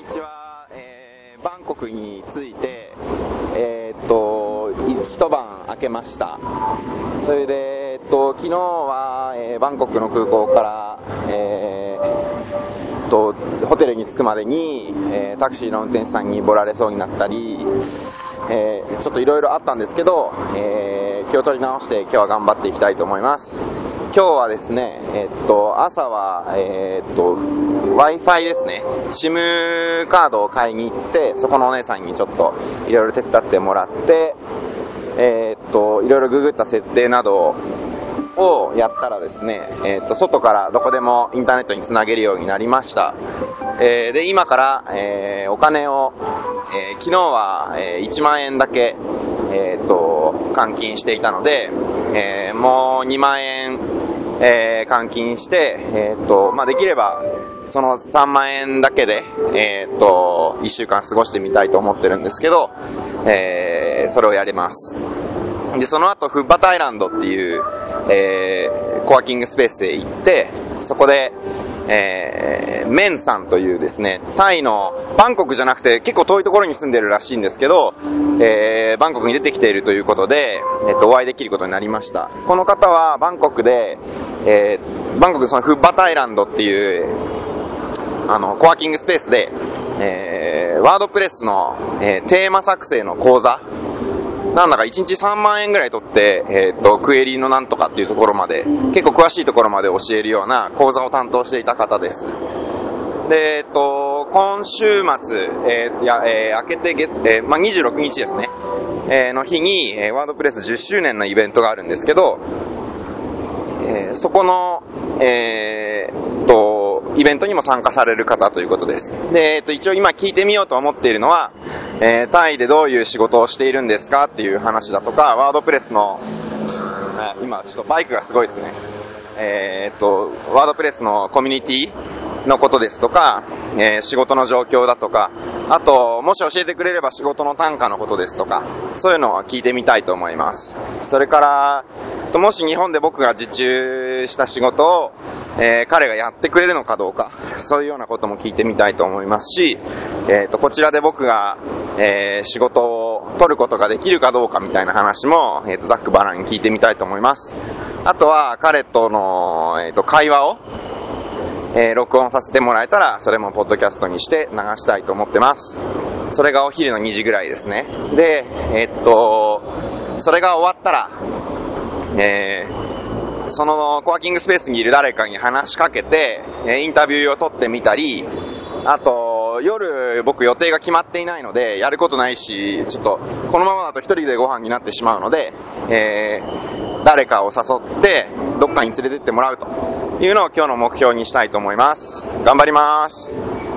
にちは、えーバンコクについて、えーっと、一晩明けました。それで、えーっと、昨日は、えーバンコクの空港から、えーと、ホテルに着くまでに、えタクシーの運転手さんにボラれそうになったり、えちょっといろいろあったんですけど、え気を取り直して今日は頑張っていきたいと思います。今日はですね、えっと、朝は、えっと、Wi-Fi ですね。SIM カードを買いに行って、そこのお姉さんにちょっといろいろ手伝ってもらって、えっと、いろいろググった設定などをやったらですね、えっと、外からどこでもインターネットにつなげるようになりました。えーで、今から、えーお金を、えー昨日は、え1万円だけ、えっと、換金していたので、えもう2万円、えー換金して、えーっと、まあ、できれば、その3万円だけで、えーっと、1週間過ごしてみたいと思ってるんですけど、えーそれをやります。で、その後、フッバタイランドっていう、えーコワーキングスペースへ行って、そこで、えーメンさんというですね、タイの、バンコクじゃなくて結構遠いところに住んでるらしいんですけど、えーバンコクに出てきているということで、えっと、お会いできることになりました。この方はバンコクで、えーバンコクそのフッバタイランドっていう、あの、コワーキングスペースで、えーワードプレスの、えーテーマ作成の講座、なんだか1日3万円ぐらい取って、えっ、と、クエリーのなんとかっていうところまで、結構詳しいところまで教えるような講座を担当していた方です。で、えっ、と、今週末、えーいや、えー明けて月、えーまあ、26日ですね、えーの日に、えーワードプレス10周年のイベントがあるんですけど、えーそこの、えーっと、イベントにも参加される方ということです。で、えーっと、一応今聞いてみようと思っているのは、えー単位でどういう仕事をしているんですかっていう話だとか、ワードプレスの、今ちょっとバイクがすごいですね。えーっと、ワードプレスのコミュニティのことですとか、えー仕事の状況だとか、あと、もし教えてくれれば仕事の単価のことですとか、そういうのを聞いてみたいと思います。それから、もし日本で僕が受注した仕事を、えー彼がやってくれるのかどうか、そういうようなことも聞いてみたいと思いますし、えーと、こちらで僕が、え仕事を取ることができるかどうかみたいな話も、えーと、ざっくばらんに聞いてみたいと思います。あとは、彼との、えーと、会話を、えー録音させてもらえたら、それもポッドキャストにして流したいと思ってます。それがお昼の2時ぐらいですね。で、えーっと、それが終わったら、えーそのコワーキングスペースにいる誰かに話しかけて、えインタビューを取ってみたり、あと夜僕予定が決まっていないので、やることないし、ちょっと、このままだと一人でご飯になってしまうので、えー誰かを誘って、どっかに連れてってもらうというのを今日の目標にしたいと思います。頑張ります。